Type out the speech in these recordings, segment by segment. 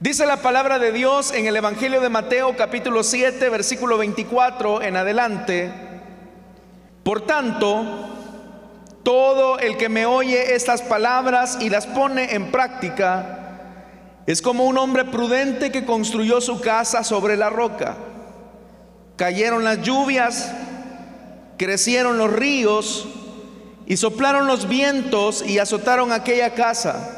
Dice la palabra de Dios en el Evangelio de Mateo capítulo 7 versículo 24 en adelante. Por tanto, todo el que me oye estas palabras y las pone en práctica es como un hombre prudente que construyó su casa sobre la roca. Cayeron las lluvias, crecieron los ríos y soplaron los vientos y azotaron aquella casa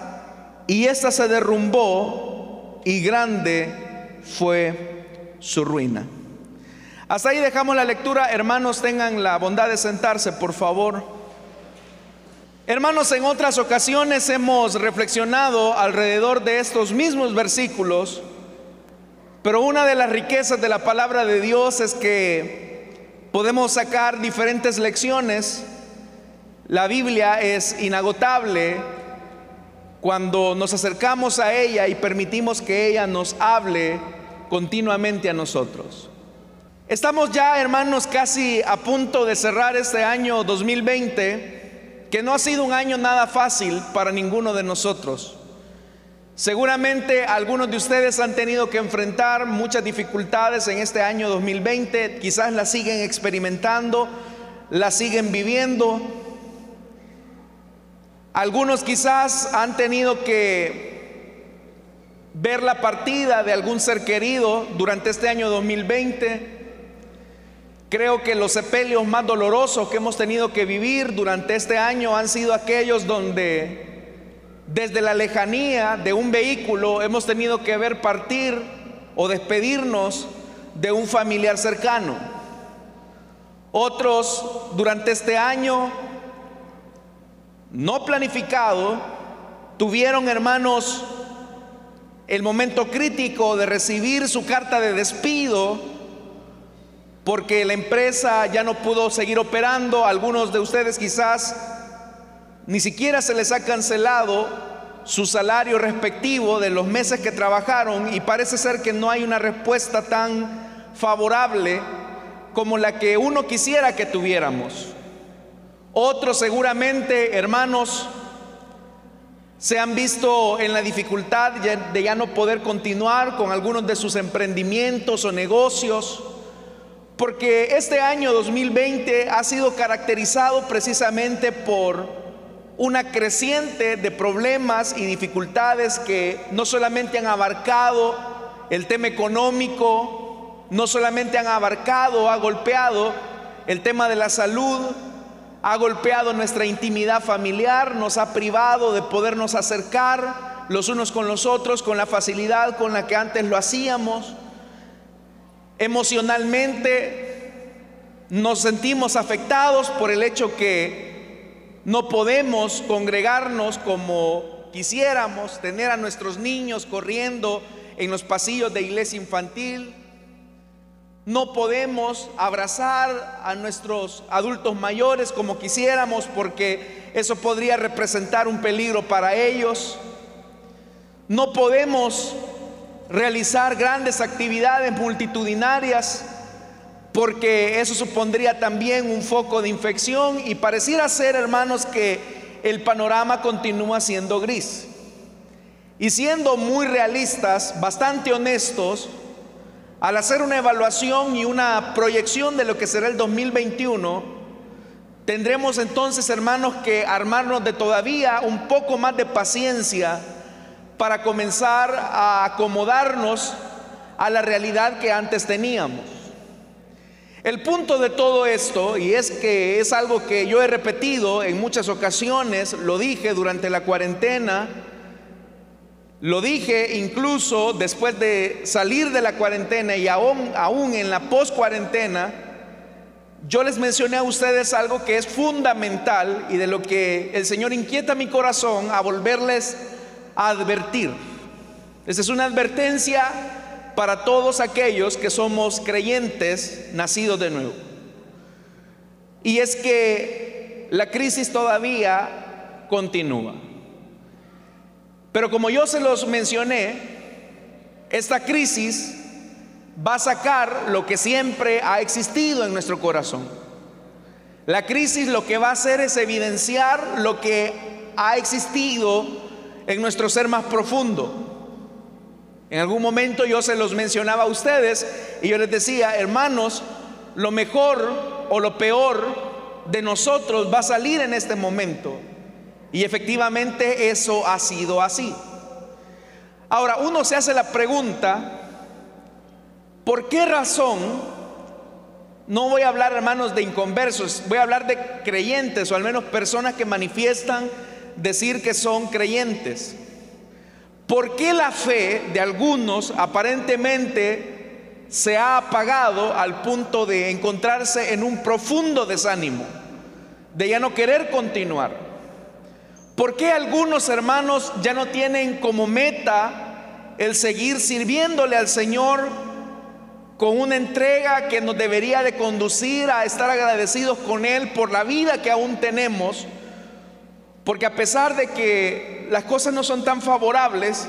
y ésta se derrumbó y grande fue su ruina. Hasta ahí dejamos la lectura. Hermanos, tengan la bondad de sentarse, por favor. Hermanos, en otras ocasiones hemos reflexionado alrededor de estos mismos versículos, pero una de las riquezas de la palabra de Dios es que podemos sacar diferentes lecciones. La Biblia es inagotable cuando nos acercamos a ella y permitimos que ella nos hable continuamente a nosotros. Estamos ya, hermanos, casi a punto de cerrar este año 2020, que no ha sido un año nada fácil para ninguno de nosotros. Seguramente algunos de ustedes han tenido que enfrentar muchas dificultades en este año 2020, quizás las siguen experimentando, las siguen viviendo, algunos quizás han tenido que ver la partida de algún ser querido durante este año 2020. Creo que los sepelios más dolorosos que hemos tenido que vivir durante este año han sido aquellos donde desde la lejanía de un vehículo hemos tenido que ver partir o despedirnos de un familiar cercano. Otros durante este año no planificado, tuvieron hermanos el momento crítico de recibir su carta de despido porque la empresa ya no pudo seguir operando, algunos de ustedes quizás ni siquiera se les ha cancelado su salario respectivo de los meses que trabajaron y parece ser que no hay una respuesta tan favorable como la que uno quisiera que tuviéramos. Otros seguramente, hermanos, se han visto en la dificultad de ya no poder continuar con algunos de sus emprendimientos o negocios, porque este año 2020 ha sido caracterizado precisamente por una creciente de problemas y dificultades que no solamente han abarcado el tema económico, no solamente han abarcado, ha golpeado el tema de la salud, ha golpeado nuestra intimidad familiar, nos ha privado de podernos acercar los unos con los otros con la facilidad con la que antes lo hacíamos. Emocionalmente nos sentimos afectados por el hecho que no podemos congregarnos como quisiéramos, tener a nuestros niños corriendo en los pasillos de iglesia infantil, no podemos abrazar a nuestros adultos mayores como quisiéramos porque eso podría representar un peligro para ellos. No podemos realizar grandes actividades multitudinarias porque eso supondría también un foco de infección y pareciera ser, hermanos, que el panorama continúa siendo gris. Y siendo muy realistas, bastante honestos, al hacer una evaluación y una proyección de lo que será el 2021, tendremos entonces, hermanos, que armarnos de todavía un poco más de paciencia para comenzar a acomodarnos a la realidad que antes teníamos. El punto de todo esto, y es que es algo que yo he repetido en muchas ocasiones, lo dije durante la cuarentena, lo dije incluso después de salir de la cuarentena y aún, en la post-cuarentena, yo les mencioné a ustedes algo que es fundamental y de lo que el Señor inquieta mi corazón a volverles a advertir. Esta es una advertencia para todos aquellos que somos creyentes nacidos de nuevo. Y es que la crisis todavía continúa. Pero como yo se los mencioné, esta crisis va a sacar lo que siempre ha existido en nuestro corazón. La crisis lo que va a hacer es evidenciar lo que ha existido en nuestro ser más profundo. En algún momento yo se los mencionaba a ustedes y yo les decía, hermanos, lo mejor o lo peor de nosotros va a salir en este momento. Y efectivamente eso ha sido así. Ahora, uno se hace la pregunta, ¿por qué razón? No voy a hablar, hermanos, de inconversos, voy a hablar de creyentes o al menos personas que manifiestan decir que son creyentes. ¿Por qué la fe de algunos aparentemente se ha apagado al punto de encontrarse en un profundo desánimo, de ya no querer continuar? ¿Por qué algunos hermanos ya no tienen como meta el seguir sirviéndole al Señor con una entrega que nos debería de conducir a estar agradecidos con Él por la vida que aún tenemos? Porque a pesar de que las cosas no son tan favorables,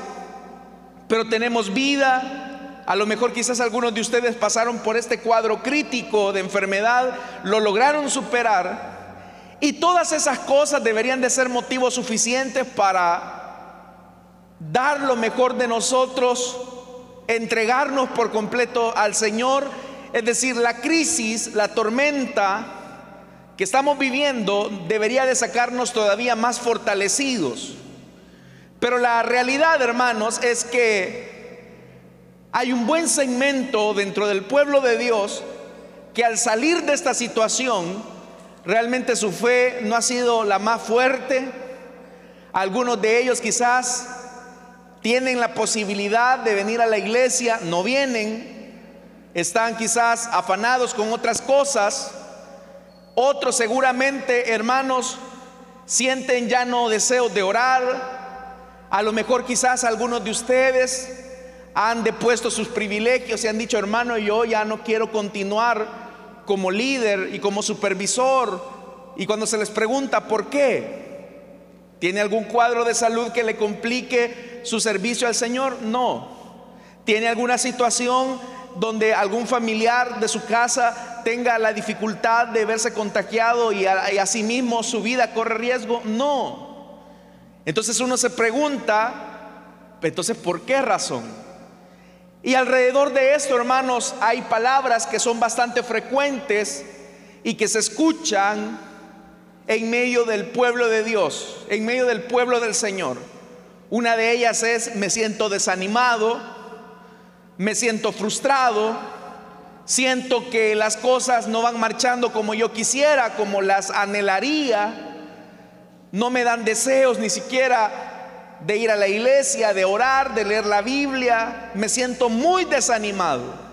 pero tenemos vida, a lo mejor quizás algunos de ustedes pasaron por este cuadro crítico de enfermedad, lo lograron superar, y todas esas cosas deberían de ser motivos suficientes para dar lo mejor de nosotros, entregarnos por completo al Señor. Es decir, la crisis, la tormenta, que estamos viviendo debería de sacarnos todavía más fortalecidos. Pero la realidad, hermanos, es que hay un buen segmento dentro del pueblo de Dios que al salir de esta situación, realmente su fe no ha sido la más fuerte. Algunos de ellos quizás tienen la posibilidad de venir a la iglesia, no vienen, están quizás afanados con otras cosas otros seguramente, hermanos, sienten ya no deseos de orar. A lo mejor quizás algunos de ustedes han depuesto sus privilegios y han dicho, hermano, yo ya no quiero continuar como líder y como supervisor. Y cuando se les pregunta por qué, ¿tiene algún cuadro de salud que le complique su servicio al Señor? No. ¿Tiene alguna situación donde algún familiar de su casa tenga la dificultad de verse contagiado y, a, mismo su vida corre riesgo. No. Entonces uno se pregunta, entonces, ¿por qué razón? Y alrededor de esto, hermanos, hay palabras que son bastante frecuentes y que se escuchan en medio del pueblo de Dios, en medio del pueblo del Señor. Una de ellas es, me siento desanimado, me siento frustrado, siento que las cosas no van marchando como yo quisiera, como las anhelaría, no me dan deseos ni siquiera de ir a la iglesia, de orar, de leer la Biblia, me siento muy desanimado.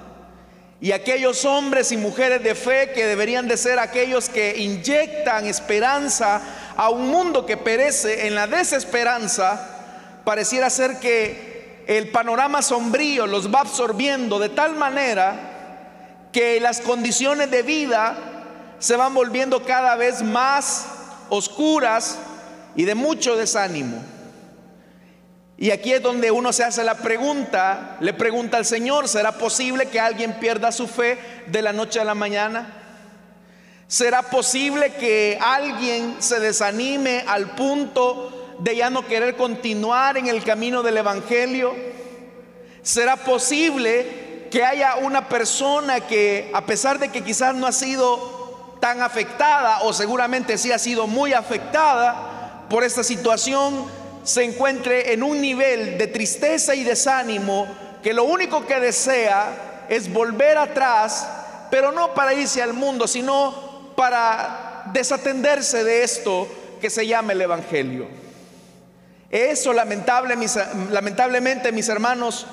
Y aquellos hombres y mujeres de fe que deberían de ser aquellos que inyectan esperanza a un mundo que perece en la desesperanza, pareciera ser que el panorama sombrío los va absorbiendo de tal manera que las condiciones de vida se van volviendo cada vez más oscuras y de mucho desánimo. Y aquí es donde uno se hace la pregunta, le pregunta al Señor, ¿será posible que alguien pierda su fe de la noche a la mañana? ¿Será posible que alguien se desanime al punto de ya no querer continuar en el camino del Evangelio? ¿Será posible que haya una persona que a pesar de que quizás no ha sido tan afectada o seguramente sí ha sido muy afectada por esta situación, se encuentre en un nivel de tristeza y desánimo que lo único que desea es volver atrás, pero no para irse al mundo, sino para desatenderse de esto que se llama el Evangelio. Eso lamentable, lamentablemente, mis hermanos,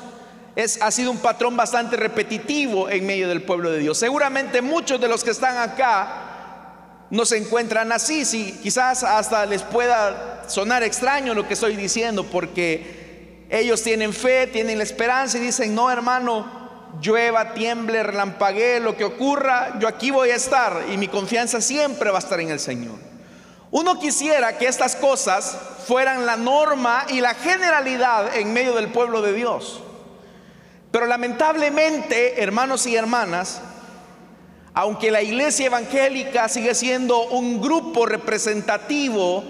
ha sido un patrón bastante repetitivo en medio del pueblo de Dios. Seguramente muchos de los que están acá no se encuentran así, si quizás hasta les pueda sonar extraño lo que estoy diciendo, porque ellos tienen fe, tienen la esperanza y dicen, no hermano, llueva, tiemble, relampaguee, lo que ocurra, yo aquí voy a estar y mi confianza siempre va a estar en el Señor. Uno quisiera que estas cosas fueran la norma y la generalidad en medio del pueblo de Dios. Pero lamentablemente, hermanos y hermanas, aunque la iglesia evangélica sigue siendo un grupo representativo,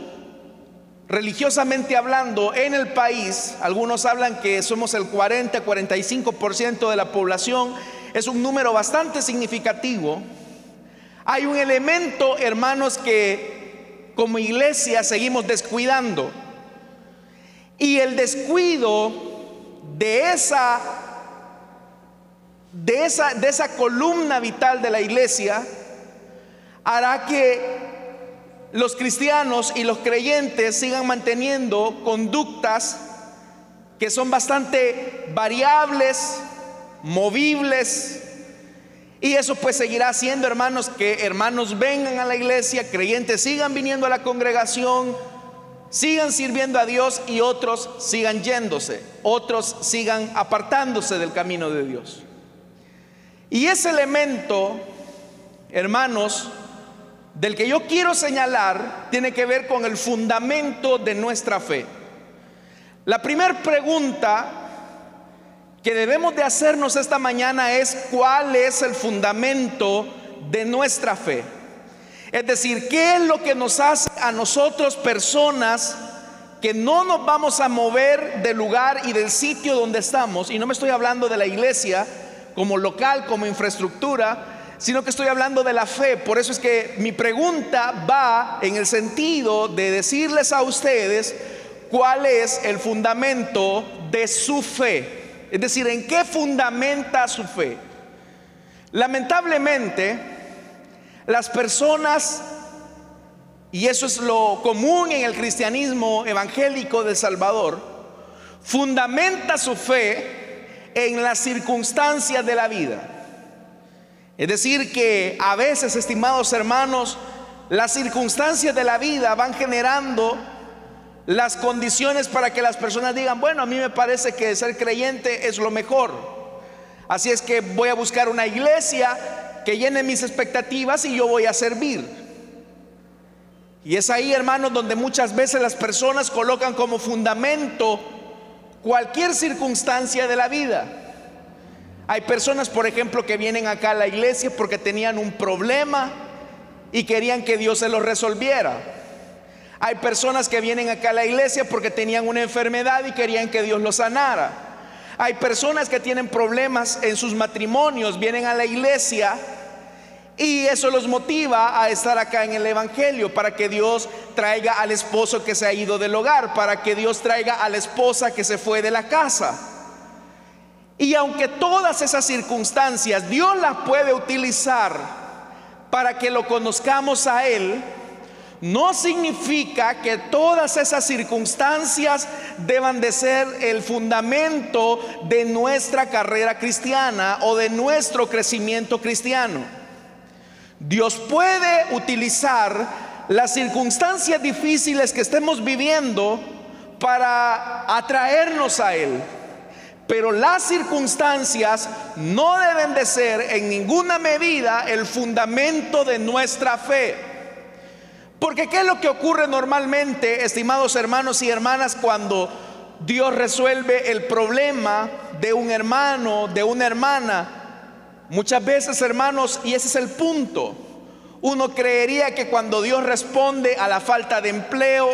religiosamente hablando, en el país, algunos hablan que somos el 40-45% de la población, es un número bastante significativo. Hay un elemento, hermanos, que como iglesia seguimos descuidando. Y el descuido de esa de esa, de esa columna vital de la iglesia hará que los cristianos y los creyentes sigan manteniendo conductas que son bastante variables, movibles, y eso pues seguirá siendo, hermanos, que hermanos vengan a la iglesia, creyentes sigan viniendo a la congregación, sigan sirviendo a Dios y otros sigan yéndose, otros sigan apartándose del camino de Dios. Y ese elemento, hermanos, del que yo quiero señalar, tiene que ver con el fundamento de nuestra fe. La primera pregunta que debemos de hacernos esta mañana es cuál es el fundamento de nuestra fe. Es decir, ¿qué es lo que nos hace a nosotros personas que no nos vamos a mover del lugar y del sitio donde estamos? Y no me estoy hablando de la iglesia, como local, como infraestructura, sino que estoy hablando de la fe. Por eso es que mi pregunta va en el sentido de decirles a ustedes cuál es el fundamento de su fe. Es decir, en qué fundamenta su fe. Lamentablemente, las personas, y eso es lo común en el cristianismo evangélico de Salvador, fundamenta su fe en las circunstancias de la vida. Es decir, que a veces, estimados hermanos, las circunstancias de la vida van generando las condiciones para que las personas digan, bueno, a mí me parece que ser creyente es lo mejor. Así es que voy a buscar una iglesia que llene mis expectativas y yo voy a servir. Y es ahí, hermanos, donde muchas veces las personas colocan como fundamento cualquier circunstancia de la vida. Hay personas, por ejemplo, que vienen acá a la iglesia porque tenían un problema y querían que Dios se lo resolviera. Hay personas que vienen acá a la iglesia porque tenían una enfermedad y querían que Dios lo sanara. Hay personas que tienen problemas en sus matrimonios, vienen a la iglesia y eso los motiva a estar acá en el Evangelio, para que Dios traiga al esposo que se ha ido del hogar, para que Dios traiga a la esposa que se fue de la casa. Y aunque todas esas circunstancias Dios las puede utilizar para que lo conozcamos a Él, no significa que todas esas circunstancias deban de ser el fundamento de nuestra carrera cristiana o de nuestro crecimiento cristiano. Dios puede utilizar las circunstancias difíciles que estemos viviendo para atraernos a Él. Pero las circunstancias no deben de ser en ninguna medida el fundamento de nuestra fe. Porque ¿qué es lo que ocurre normalmente, estimados hermanos y hermanas, cuando Dios resuelve el problema de un hermano, de una hermana? Muchas veces, hermanos, y ese es el punto, uno creería que cuando Dios responde a la falta de empleo,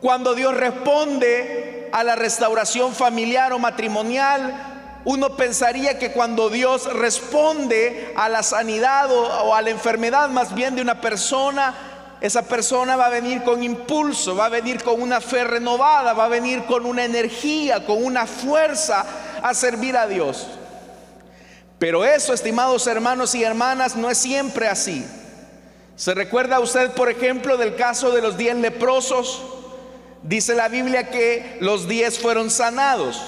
cuando Dios responde a la restauración familiar o matrimonial, uno pensaría que cuando Dios responde a la sanidad o, a la enfermedad más bien de una persona, esa persona va a venir con impulso, va a venir con una fe renovada, va a venir con una energía, con una fuerza a servir a Dios. Pero eso, estimados hermanos y hermanas, no es siempre así. ¿Se recuerda usted, por ejemplo, del caso de los diez leprosos? Dice la Biblia que los diez fueron sanados.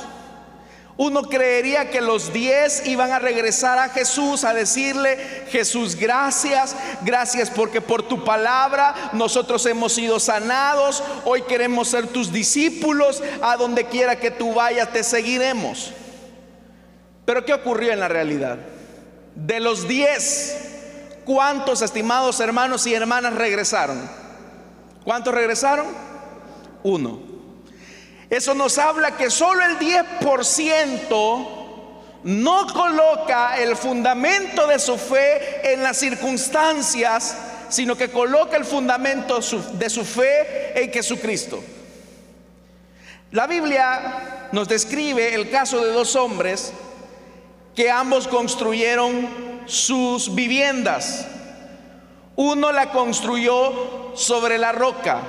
Uno creería que los diez iban a regresar a Jesús a decirle, Jesús, gracias, gracias porque por tu palabra nosotros hemos sido sanados, hoy queremos ser tus discípulos, a donde quiera que tú vayas te seguiremos. Pero ¿qué ocurrió en la realidad? De los diez, ¿cuántos estimados hermanos y hermanas regresaron? ¿Cuántos regresaron? Uno. Eso nos habla que solo el 10% no coloca el fundamento de su fe en las circunstancias, sino que coloca el fundamento de su fe en Jesucristo. La Biblia nos describe el caso de dos hombres que ambos construyeron sus viviendas. Uno la construyó sobre la roca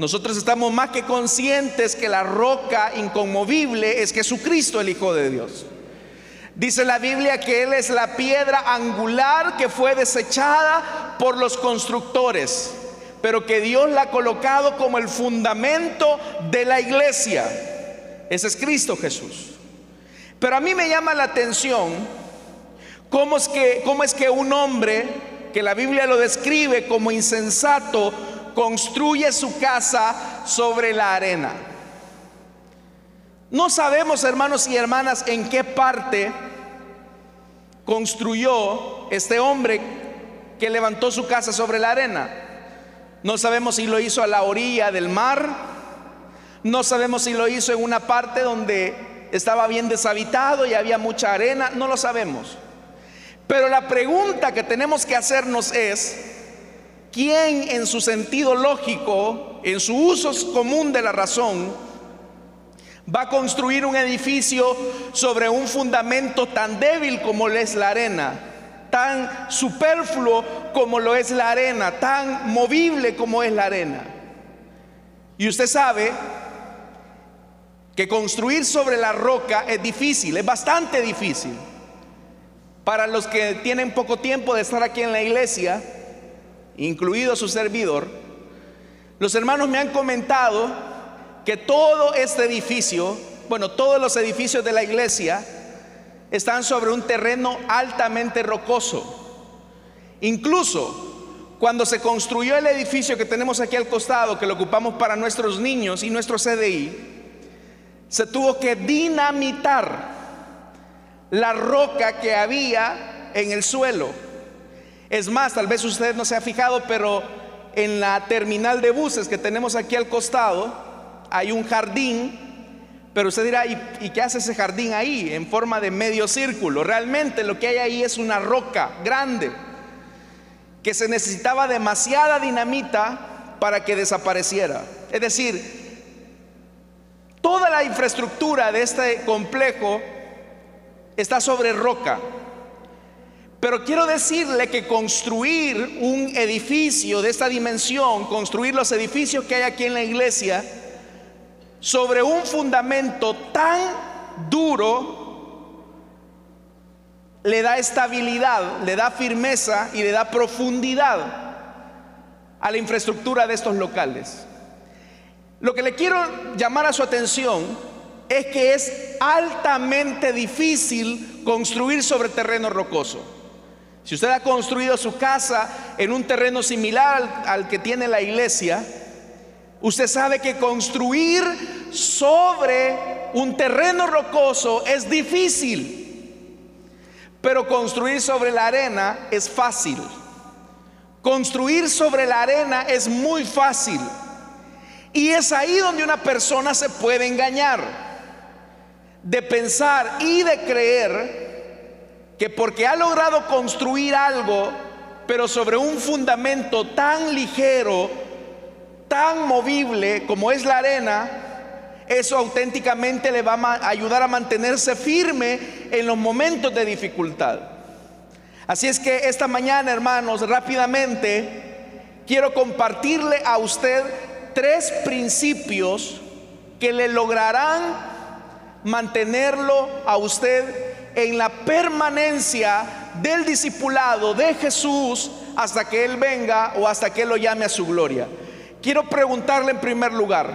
nosotros estamos más que conscientes que la roca inconmovible es Jesucristo, el Hijo de Dios. Dice la Biblia que Él es la piedra angular que fue desechada por los constructores, pero que Dios la ha colocado como el fundamento de la iglesia. Ese es Cristo Jesús. Pero a mí me llama la atención cómo es que, un hombre que la Biblia lo describe como insensato, construye su casa sobre la arena. No sabemos, hermanos y hermanas, en qué parte construyó este hombre que levantó su casa sobre la arena. No sabemos si lo hizo a la orilla del mar. No sabemos si lo hizo en una parte donde estaba bien deshabitado y había mucha arena. No lo sabemos. Pero la pregunta que tenemos que hacernos es, ¿Quién en su sentido lógico, en su uso común de la razón, va a construir un edificio sobre un fundamento tan débil como lo es la arena, tan superfluo como lo es la arena, tan movible como es la arena? Y usted sabe que construir sobre la roca es difícil, es bastante difícil. Para los que tienen poco tiempo de estar aquí en la iglesia, incluido su servidor, los hermanos me han comentado que todo este edificio, bueno, todos los edificios de la iglesia están sobre un terreno altamente rocoso. Incluso cuando se construyó el edificio que tenemos aquí al costado, que lo ocupamos para nuestros niños y nuestro CDI, se tuvo que dinamitar la roca que había en el suelo es más, tal vez usted no se ha fijado, pero en la terminal de buses que tenemos aquí al costado hay un jardín, pero usted dirá, ¿y, qué hace ese jardín ahí en forma de medio círculo? Realmente lo que hay ahí es una roca grande que se necesitaba demasiada dinamita para que desapareciera. Es decir, toda la infraestructura de este complejo está sobre roca. Pero quiero decirle que construir un edificio de esta dimensión, construir los edificios que hay aquí en la iglesia, sobre un fundamento tan duro, le da estabilidad, le da firmeza y le da profundidad a la infraestructura de estos locales. Lo que le quiero llamar a su atención es que es altamente difícil construir sobre terreno rocoso. Si usted ha construido su casa en un terreno similar al, que tiene la iglesia, usted sabe que construir sobre un terreno rocoso es difícil, pero construir sobre la arena es fácil. Construir sobre la arena es muy fácil. Y es ahí donde una persona se puede engañar, de pensar y de creer que porque ha logrado construir algo, pero sobre un fundamento tan ligero, tan movible como es la arena, eso auténticamente le va a ayudar a mantenerse firme en los momentos de dificultad. Así es que esta mañana, hermanos, rápidamente quiero compartirle a usted tres principios que le lograrán mantenerlo a usted en la permanencia del discipulado de Jesús hasta que Él venga o hasta que Él lo llame a su gloria. Quiero preguntarle en primer lugar,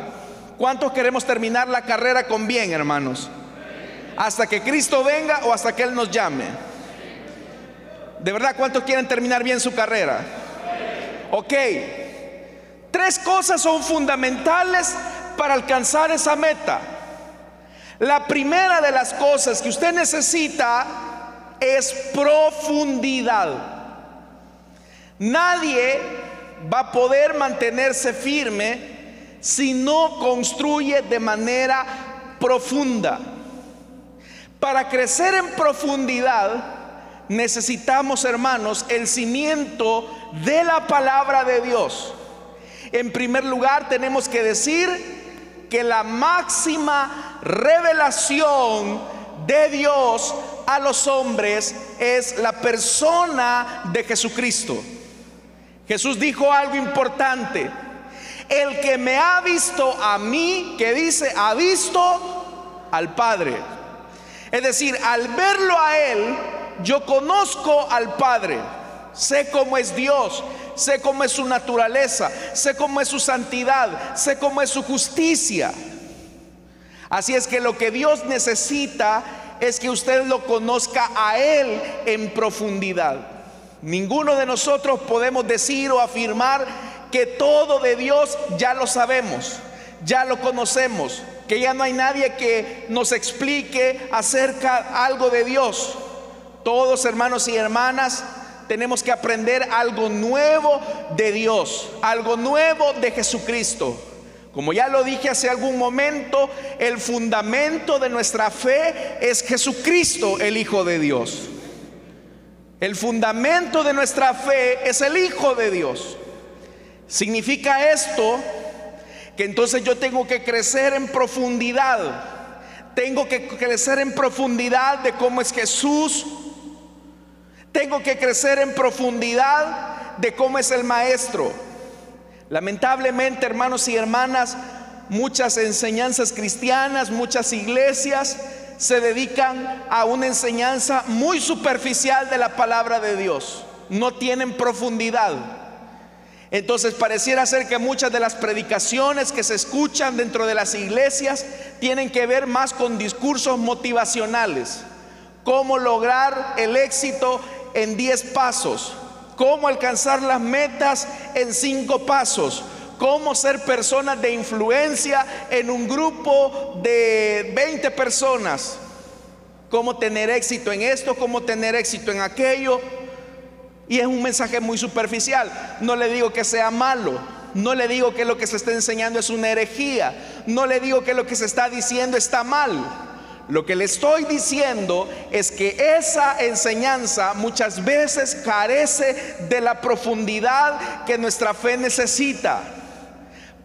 ¿cuántos queremos terminar la carrera con bien, hermanos? Hasta que Cristo venga o hasta que Él nos llame. ¿De verdad cuántos quieren terminar bien su carrera? Ok. Tres cosas son fundamentales para alcanzar esa meta. La primera de las cosas que usted necesita es profundidad. Nadie va a poder mantenerse firme si no construye de manera profunda. Para crecer en profundidad necesitamos, hermanos, el cimiento de la palabra de Dios. En primer lugar, tenemos que decir que la máxima revelación de Dios a los hombres es la persona de Jesucristo. Jesús dijo algo importante. El que me ha visto a mí, que dice, ha visto al Padre. Es decir, al verlo a Él, yo conozco al Padre. Sé cómo es Dios, sé cómo es su naturaleza, sé cómo es su santidad, sé cómo es su justicia. Así es que lo que Dios necesita es que usted lo conozca a Él en profundidad. Ninguno de nosotros podemos decir o afirmar que todo de Dios ya lo sabemos, ya lo conocemos, que ya no hay nadie que nos explique acerca algo de Dios. Todos hermanos y hermanas tenemos que aprender algo nuevo de Dios, algo nuevo de Jesucristo. Como ya lo dije hace algún momento, el fundamento de nuestra fe es Jesucristo, el Hijo de Dios. El fundamento de nuestra fe es el Hijo de Dios. Significa esto que entonces yo tengo que crecer en profundidad. Tengo que crecer en profundidad de cómo es Jesús tengo que crecer en profundidad de cómo es el maestro. Lamentablemente, hermanos y hermanas, muchas enseñanzas cristianas, muchas iglesias se dedican a una enseñanza muy superficial de la palabra de Dios. No tienen profundidad. Entonces pareciera ser que muchas de las predicaciones que se escuchan dentro de las iglesias tienen que ver más con discursos motivacionales. Cómo lograr el éxito en 10 pasos, cómo alcanzar las metas en 5 pasos, cómo ser personas de influencia en un grupo de 20 personas, cómo tener éxito en esto, cómo tener éxito en aquello. Y es un mensaje muy superficial. No le digo que sea malo, no le digo que lo que se está enseñando es una herejía, no le digo que lo que se está diciendo está mal. Lo que le estoy diciendo es que esa enseñanza muchas veces carece de la profundidad que nuestra fe necesita.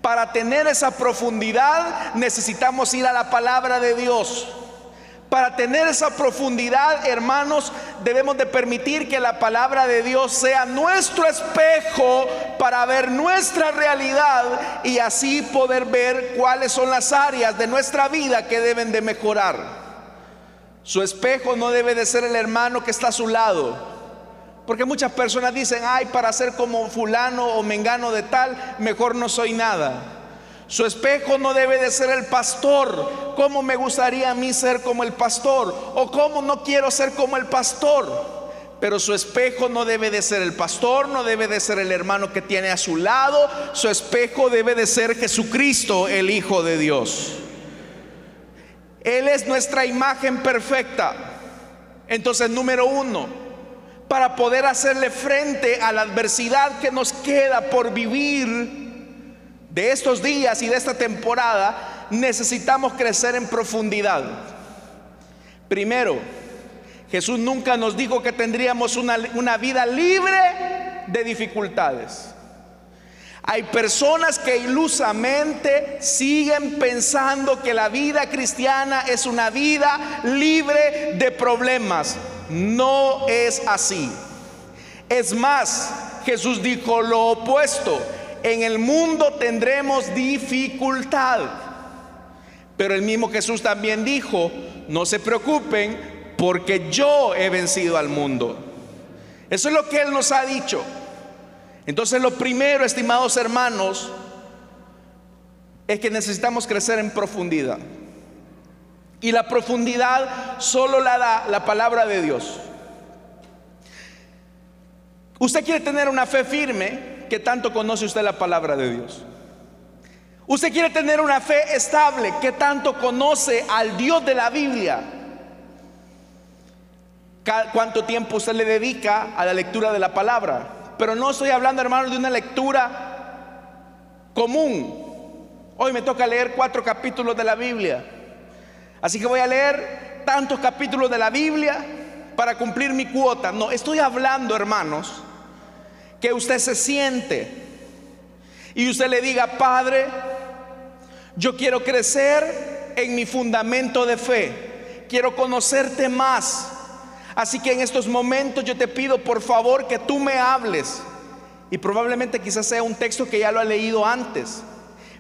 Para tener esa profundidad necesitamos ir a la palabra de Dios. Para tener esa profundidad, hermanos, debemos de permitir que la palabra de Dios sea nuestro espejo para ver nuestra realidad y así poder ver cuáles son las áreas de nuestra vida que deben de mejorar. Su espejo no debe de ser el hermano que está a su lado. Porque muchas personas dicen, ay, para ser como fulano o mengano de tal, mejor no soy nada. Su espejo no debe de ser el pastor. ¿Cómo me gustaría a mí ser como el pastor? ¿O cómo no quiero ser como el pastor? Pero su espejo no debe de ser el pastor, no debe de ser el hermano que tiene a su lado. Su espejo debe de ser Jesucristo, el Hijo de Dios. Él es nuestra imagen perfecta. Entonces, número uno, para poder hacerle frente a la adversidad que nos queda por vivir, de estos días y de esta temporada, necesitamos crecer en profundidad. Primero, Jesús nunca nos dijo que tendríamos una, vida libre de dificultades. Hay personas que ilusamente siguen pensando que la vida cristiana es una vida libre de problemas. No es así. Es más, Jesús dijo lo opuesto en el mundo tendremos dificultad. Pero el mismo Jesús también dijo, no se preocupen porque yo he vencido al mundo. Eso es lo que Él nos ha dicho. Entonces lo primero, estimados hermanos, es que necesitamos crecer en profundidad. Y la profundidad solo la da la palabra de Dios. Usted quiere tener una fe firme, que tanto conoce usted la palabra de Dios. Usted quiere tener una fe estable, que tanto conoce al Dios de la Biblia. ¿Cuánto tiempo usted le dedica a la lectura de la palabra? Pero no estoy hablando, hermano, de una lectura común. Hoy me toca leer cuatro capítulos de la Biblia. Así que voy a leer tantos capítulos de la Biblia para cumplir mi cuota. No, estoy hablando, hermanos, que usted se siente y usted le diga, Padre, yo quiero crecer en mi fundamento de fe, quiero conocerte más. Así que en estos momentos yo te pido por favor que tú me hables. Y probablemente quizás sea un texto que ya lo ha leído antes.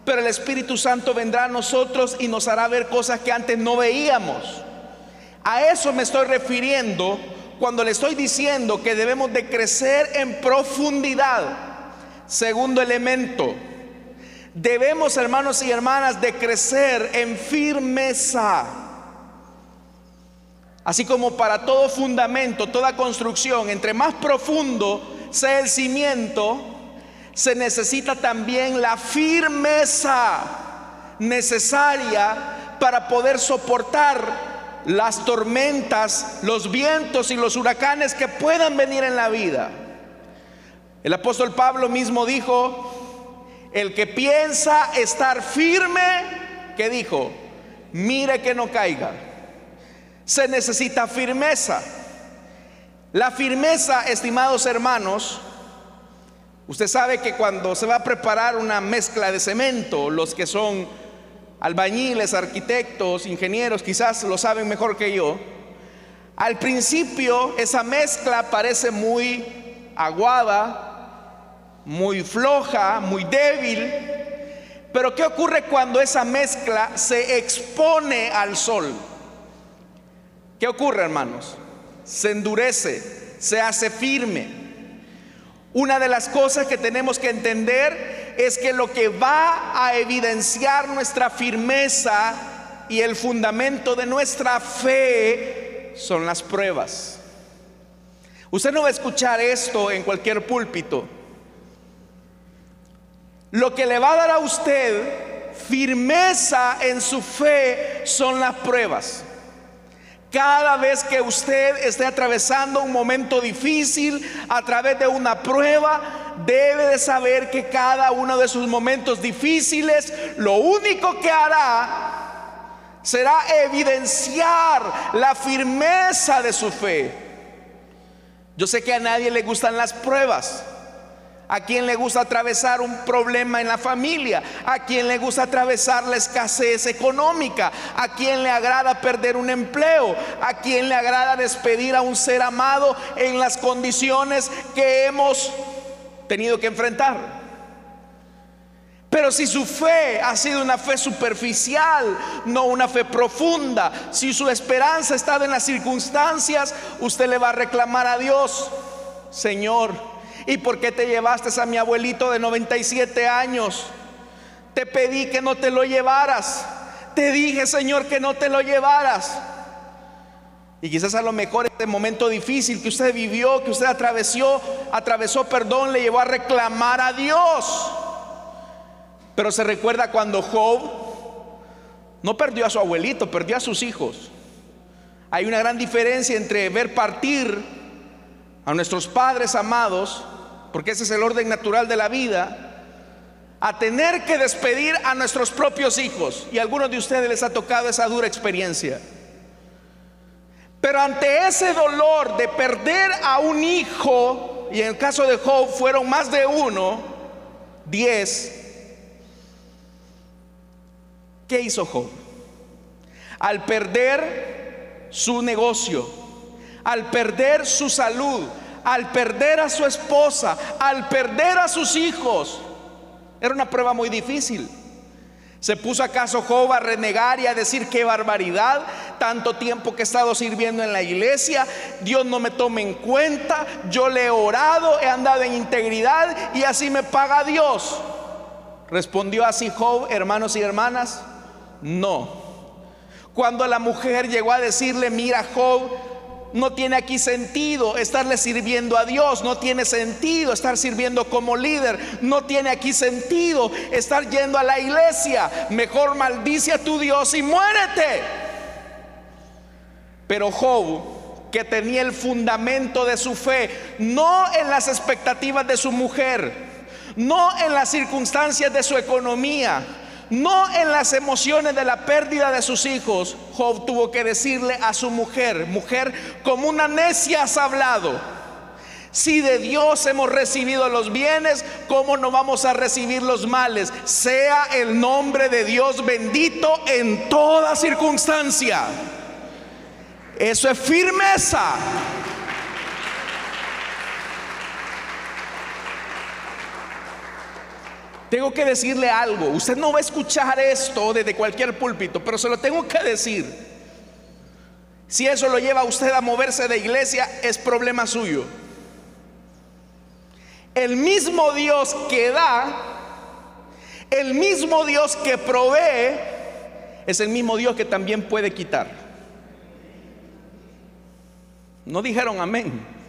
Pero el Espíritu Santo vendrá a nosotros y nos hará ver cosas que antes no veíamos. A eso me estoy refiriendo cuando le estoy diciendo que debemos de crecer en profundidad. Segundo elemento, debemos hermanos y hermanas de crecer en firmeza. Así como para todo fundamento, toda construcción, entre más profundo sea el cimiento, se necesita también la firmeza necesaria para poder soportar las tormentas, los vientos y los huracanes que puedan venir en la vida. El apóstol Pablo mismo dijo, el que piensa estar firme, que dijo, mire que no caiga. Se necesita firmeza. La firmeza, estimados hermanos, usted sabe que cuando se va a preparar una mezcla de cemento, los que son albañiles, arquitectos, ingenieros, quizás lo saben mejor que yo. Al principio esa mezcla parece muy aguada, muy floja, muy débil. Pero ¿qué ocurre cuando esa mezcla se expone al sol? ¿Qué ocurre, hermanos? Se endurece, se hace firme. Una de las cosas que tenemos que entender es que lo que va a evidenciar nuestra firmeza y el fundamento de nuestra fe son las pruebas. Usted no va a escuchar esto en cualquier púlpito. Lo que le va a dar a usted firmeza en su fe son las pruebas. Cada vez que usted esté atravesando un momento difícil a través de una prueba, debe de saber que cada uno de sus momentos difíciles, lo único que hará será evidenciar la firmeza de su fe. Yo sé que a nadie le gustan las pruebas. ¿A quien le gusta atravesar un problema en la familia? ¿A quien le gusta atravesar la escasez económica? ¿A quien le agrada perder un empleo? ¿A quien le agrada despedir a un ser amado en las condiciones que hemos tenido que enfrentar? Pero si su fe ha sido una fe superficial, no una fe profunda, si su esperanza ha estado en las circunstancias, usted le va a reclamar a Dios, Señor, ¿Y por qué te llevaste a mi abuelito de 97 años? Te pedí que no te lo llevaras. Te dije, Señor, que no te lo llevaras. Y quizás a lo mejor este momento difícil que usted vivió, que usted atravesó, atravesó, perdón, le llevó a reclamar a Dios. Pero se recuerda cuando Job no perdió a su abuelito, perdió a sus hijos. Hay una gran diferencia entre ver partir a nuestros padres amados, porque ese es el orden natural de la vida, a tener que despedir a nuestros propios hijos. Y a algunos de ustedes les ha tocado esa dura experiencia. Pero ante ese dolor de perder a un hijo, y en el caso de Job fueron más de uno, diez, ¿qué hizo Job? Al perder su negocio, al perder su salud, al perder a su esposa, al perder a sus hijos. Era una prueba muy difícil. ¿Se puso acaso Job a renegar y a decir qué barbaridad? Tanto tiempo que he estado sirviendo en la iglesia, Dios no me tome en cuenta, yo le he orado, he andado en integridad y así me paga Dios. ¿Respondió así Job, hermanos y hermanas? No. Cuando la mujer llegó a decirle, mira Job, no tiene aquí sentido estarle sirviendo a Dios, no tiene sentido estar sirviendo como líder, no tiene aquí sentido estar yendo a la iglesia, mejor maldice a tu Dios y muérete. Pero Job, que tenía el fundamento de su fe, no en las expectativas de su mujer, no en las circunstancias de su economía, no en las emociones de la pérdida de sus hijos, Job tuvo que decirle a su mujer, mujer, como una necia has hablado. Si de Dios hemos recibido los bienes, ¿cómo no vamos a recibir los males? Sea el nombre de Dios bendito en toda circunstancia. Eso es firmeza. Tengo que decirle algo. Usted no va a escuchar esto desde cualquier púlpito, pero se lo tengo que decir. Si eso lo lleva a usted a moverse de iglesia, es problema suyo. El mismo Dios que da, el mismo Dios que provee, es el mismo Dios que también puede quitar. No dijeron amén.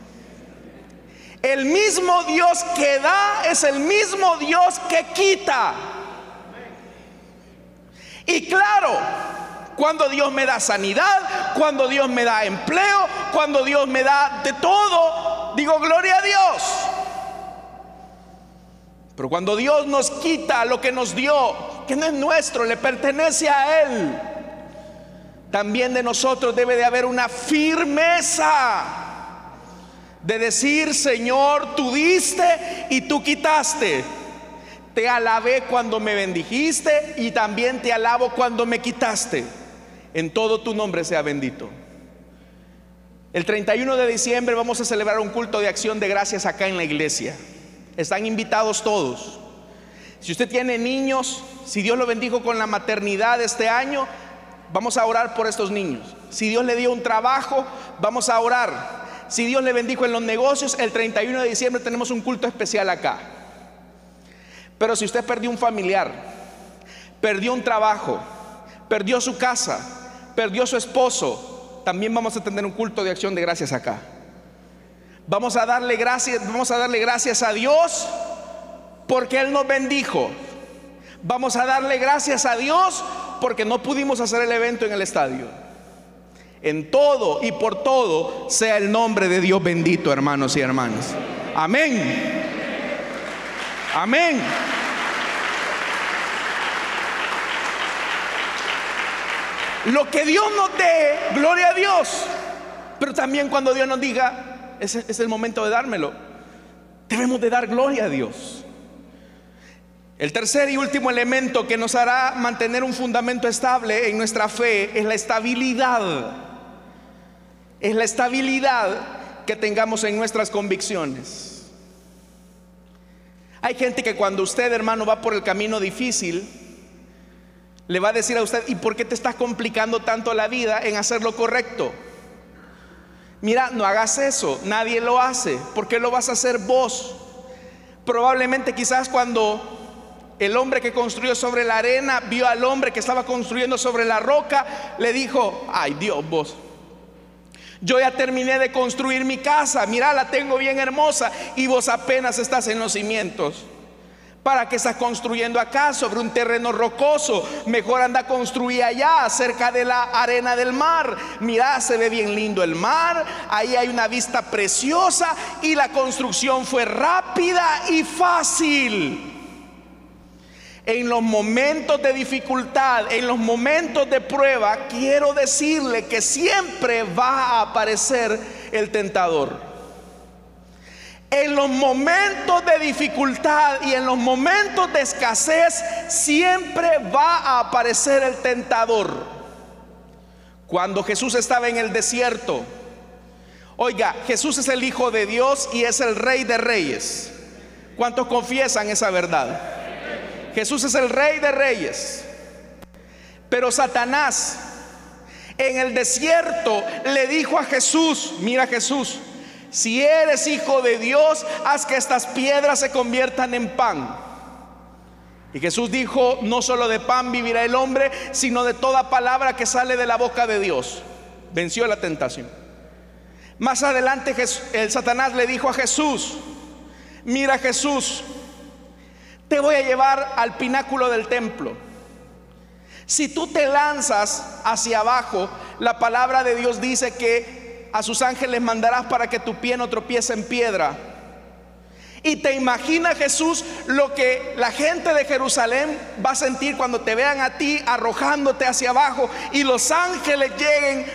El mismo Dios que da es el mismo Dios que quita. Y claro, cuando Dios me da sanidad, cuando Dios me da empleo, cuando Dios me da de todo, digo gloria a Dios. Pero cuando Dios nos quita lo que nos dio, que no es nuestro, le pertenece a Él, también de nosotros debe de haber una firmeza de decir, Señor, tú diste y tú quitaste. Te alabé cuando me bendijiste y también te alabo cuando me quitaste. En todo tu nombre sea bendito. El 31 de diciembre vamos a celebrar un culto de acción de gracias acá en la iglesia. Están invitados todos. Si usted tiene niños, si Dios lo bendijo con la maternidad este año, vamos a orar por estos niños. Si Dios le dio un trabajo, vamos a orar si Dios le bendijo en los negocios, el 31 de diciembre tenemos un culto especial acá. Pero si usted perdió un familiar, perdió un trabajo, perdió su casa, perdió su esposo, también vamos a tener un culto de acción de gracias acá. Vamos a darle gracias, vamos a darle gracias a Dios porque él nos bendijo. Vamos a darle gracias a Dios porque no pudimos hacer el evento en el estadio. En todo y por todo sea el nombre de Dios bendito, hermanos y hermanas. Amén. Amén. Lo que Dios nos dé, gloria a Dios. Pero también cuando Dios nos diga, ese es el momento de dármelo, debemos de dar gloria a Dios. El tercer y último elemento que nos hará mantener un fundamento estable en nuestra fe es la estabilidad es la estabilidad que tengamos en nuestras convicciones. Hay gente que cuando usted, hermano, va por el camino difícil, le va a decir a usted, ¿y por qué te estás complicando tanto la vida en hacer lo correcto? Mira, no hagas eso, nadie lo hace, ¿por qué lo vas a hacer vos? Probablemente quizás cuando el hombre que construyó sobre la arena vio al hombre que estaba construyendo sobre la roca, le dijo, ay Dios, vos, yo ya terminé de construir mi casa, mira, la tengo bien hermosa y vos apenas estás en los cimientos. ¿Para que estás construyendo acá sobre un terreno rocoso? Mejor anda a construir allá, cerca de la arena del mar. Mira, se ve bien lindo el mar, ahí hay una vista preciosa y la construcción fue rápida y fácil. En los momentos de dificultad, en los momentos de prueba, quiero decirle que siempre va a aparecer el tentador. En los momentos de dificultad y en los momentos de escasez, siempre va a aparecer el tentador. Cuando Jesús estaba en el desierto, oiga, Jesús es el Hijo de Dios y es el Rey de Reyes. ¿Cuántos confiesan esa verdad? Jesús es el rey de reyes. Pero Satanás en el desierto le dijo a Jesús, mira Jesús, si eres hijo de Dios, haz que estas piedras se conviertan en pan. Y Jesús dijo, no solo de pan vivirá el hombre, sino de toda palabra que sale de la boca de Dios. Venció la tentación. Más adelante el Satanás le dijo a Jesús, mira Jesús, te voy a llevar al pináculo del templo. Si tú te lanzas hacia abajo, la palabra de Dios dice que a sus ángeles mandarás para que tu pie no tropiece en piedra. Y te imaginas Jesús lo que la gente de Jerusalén va a sentir cuando te vean a ti arrojándote hacia abajo y los ángeles lleguen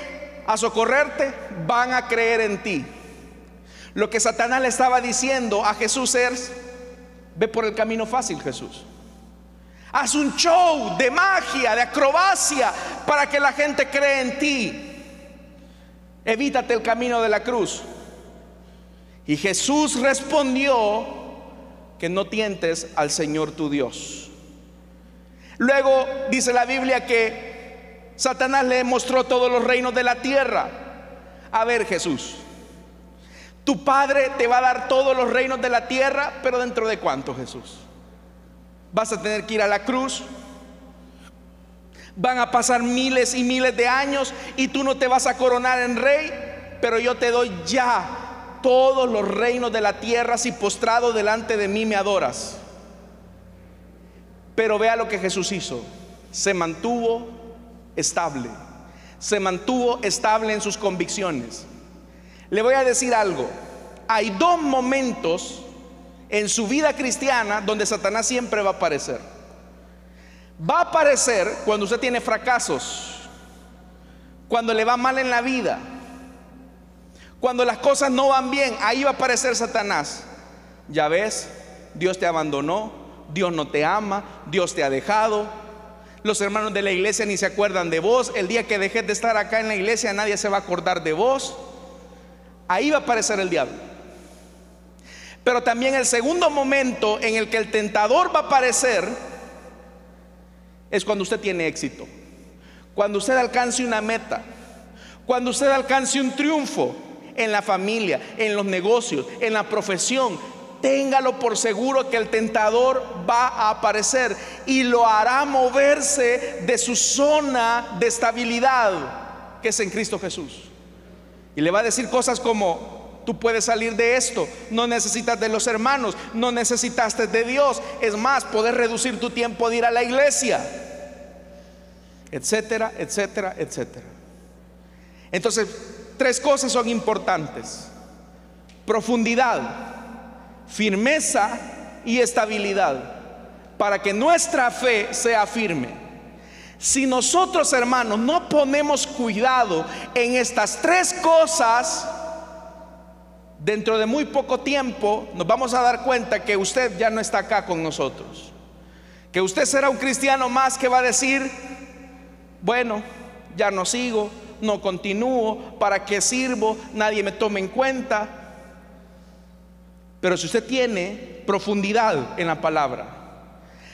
a socorrerte, van a creer en ti. Lo que Satanás le estaba diciendo a Jesús es, ve por el camino fácil Jesús. Haz un show de magia, de acrobacia, para que la gente cree en ti. Evítate el camino de la cruz. Y Jesús respondió que no tientes al Señor tu Dios. Luego dice la Biblia que Satanás le mostró todos los reinos de la tierra. A ver Jesús, tu Padre te va a dar todos los reinos de la tierra, pero dentro de cuánto Jesús? Vas a tener que ir a la cruz. Van a pasar miles y miles de años y tú no te vas a coronar en rey, pero yo te doy ya todos los reinos de la tierra si postrado delante de mí me adoras. Pero vea lo que Jesús hizo. Se mantuvo estable. Se mantuvo estable en sus convicciones. Le voy a decir algo. Hay dos momentos en su vida cristiana donde Satanás siempre va a aparecer. Va a aparecer cuando usted tiene fracasos, cuando le va mal en la vida, cuando las cosas no van bien, ahí va a aparecer Satanás. Ya ves, Dios te abandonó, Dios no te ama, Dios te ha dejado. Los hermanos de la iglesia ni se acuerdan de vos. El día que dejes de estar acá en la iglesia nadie se va a acordar de vos. Ahí va a aparecer el diablo. Pero también el segundo momento en el que el tentador va a aparecer es cuando usted tiene éxito. Cuando usted alcance una meta. Cuando usted alcance un triunfo en la familia, en los negocios, en la profesión. Téngalo por seguro que el tentador va a aparecer y lo hará moverse de su zona de estabilidad, que es en Cristo Jesús. Y le va a decir cosas como, tú puedes salir de esto, no necesitas de los hermanos, no necesitaste de Dios. Es más, puedes reducir tu tiempo de ir a la iglesia, etcétera, etcétera, etcétera. Entonces, tres cosas son importantes. Profundidad, firmeza y estabilidad para que nuestra fe sea firme. Si nosotros, hermanos, no ponemos cuidado en estas tres cosas, dentro de muy poco tiempo nos vamos a dar cuenta que usted ya no está acá con nosotros. Que usted será un cristiano más que va a decir, bueno, ya no sigo, no continúo, para qué sirvo, nadie me tome en cuenta. Pero si usted tiene profundidad en la palabra,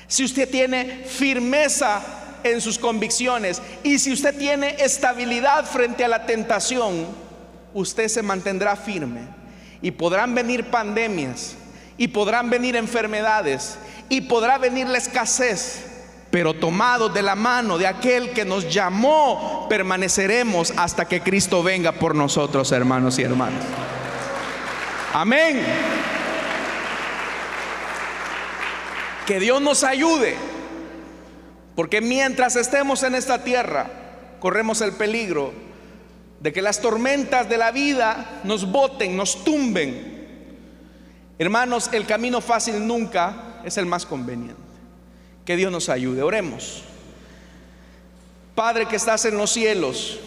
si usted tiene firmeza en sus convicciones y si usted tiene estabilidad frente a la tentación, usted se mantendrá firme y podrán venir pandemias y podrán venir enfermedades y podrá venir la escasez pero tomados de la mano de aquel que nos llamó, permaneceremos hasta que Cristo venga por nosotros, hermanos y hermanas. Amén. Que Dios nos ayude, porque mientras estemos en esta tierra, corremos el peligro de que las tormentas de la vida nos boten, nos tumben. Hermanos, el camino fácil nunca es el más conveniente. Que Dios nos ayude. Oremos. Padre que estás en los cielos.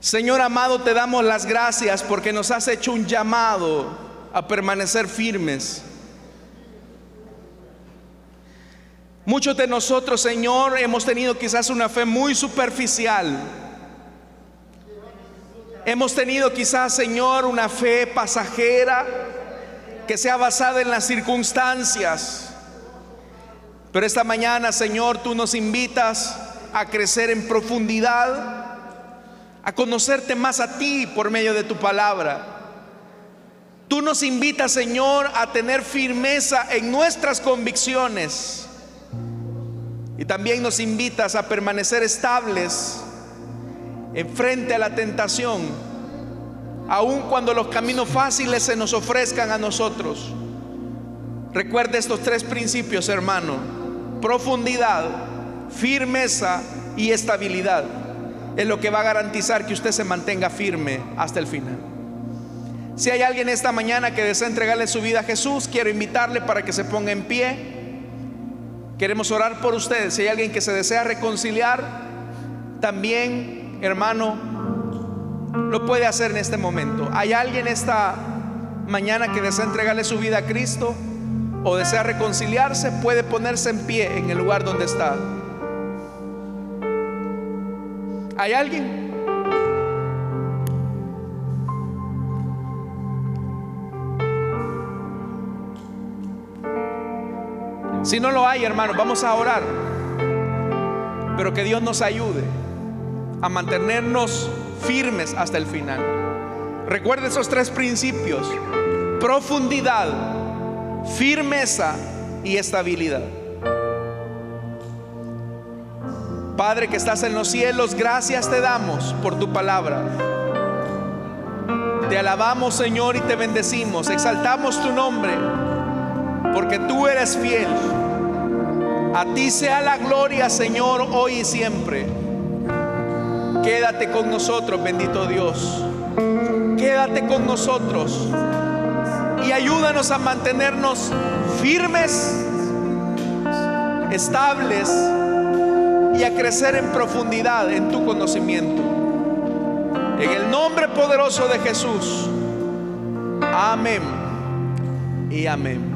Señor amado, te damos las gracias porque nos has hecho un llamado a permanecer firmes. Muchos de nosotros, Señor, hemos tenido quizás una fe muy superficial. Hemos tenido quizás, Señor, una fe pasajera que sea basada en las circunstancias. Pero esta mañana, Señor, tú nos invitas a crecer en profundidad, a conocerte más a ti por medio de tu palabra. Tú nos invitas, Señor, a tener firmeza en nuestras convicciones. Y también nos invitas a permanecer estables en frente a la tentación, aun cuando los caminos fáciles se nos ofrezcan a nosotros. Recuerde estos tres principios, hermano. Profundidad, firmeza y estabilidad. Es lo que va a garantizar que usted se mantenga firme hasta el final. Si hay alguien esta mañana que desea entregarle su vida a Jesús, quiero invitarle para que se ponga en pie. Queremos orar por ustedes. Si hay alguien que se desea reconciliar, también, hermano, lo puede hacer en este momento. ¿Hay alguien esta mañana que desea entregarle su vida a Cristo o desea reconciliarse? Puede ponerse en pie en el lugar donde está. ¿Hay alguien? Si no lo hay, hermano, vamos a orar. Pero que Dios nos ayude a mantenernos firmes hasta el final. Recuerde esos tres principios. Profundidad, firmeza y estabilidad. Padre que estás en los cielos, gracias te damos por tu palabra. Te alabamos Señor y te bendecimos. Exaltamos tu nombre porque tú eres fiel. A ti sea la gloria, Señor, hoy y siempre. Quédate con nosotros, bendito Dios. Quédate con nosotros y ayúdanos a mantenernos firmes, estables y a crecer en profundidad en tu conocimiento. En el nombre poderoso de Jesús. Amén y amén.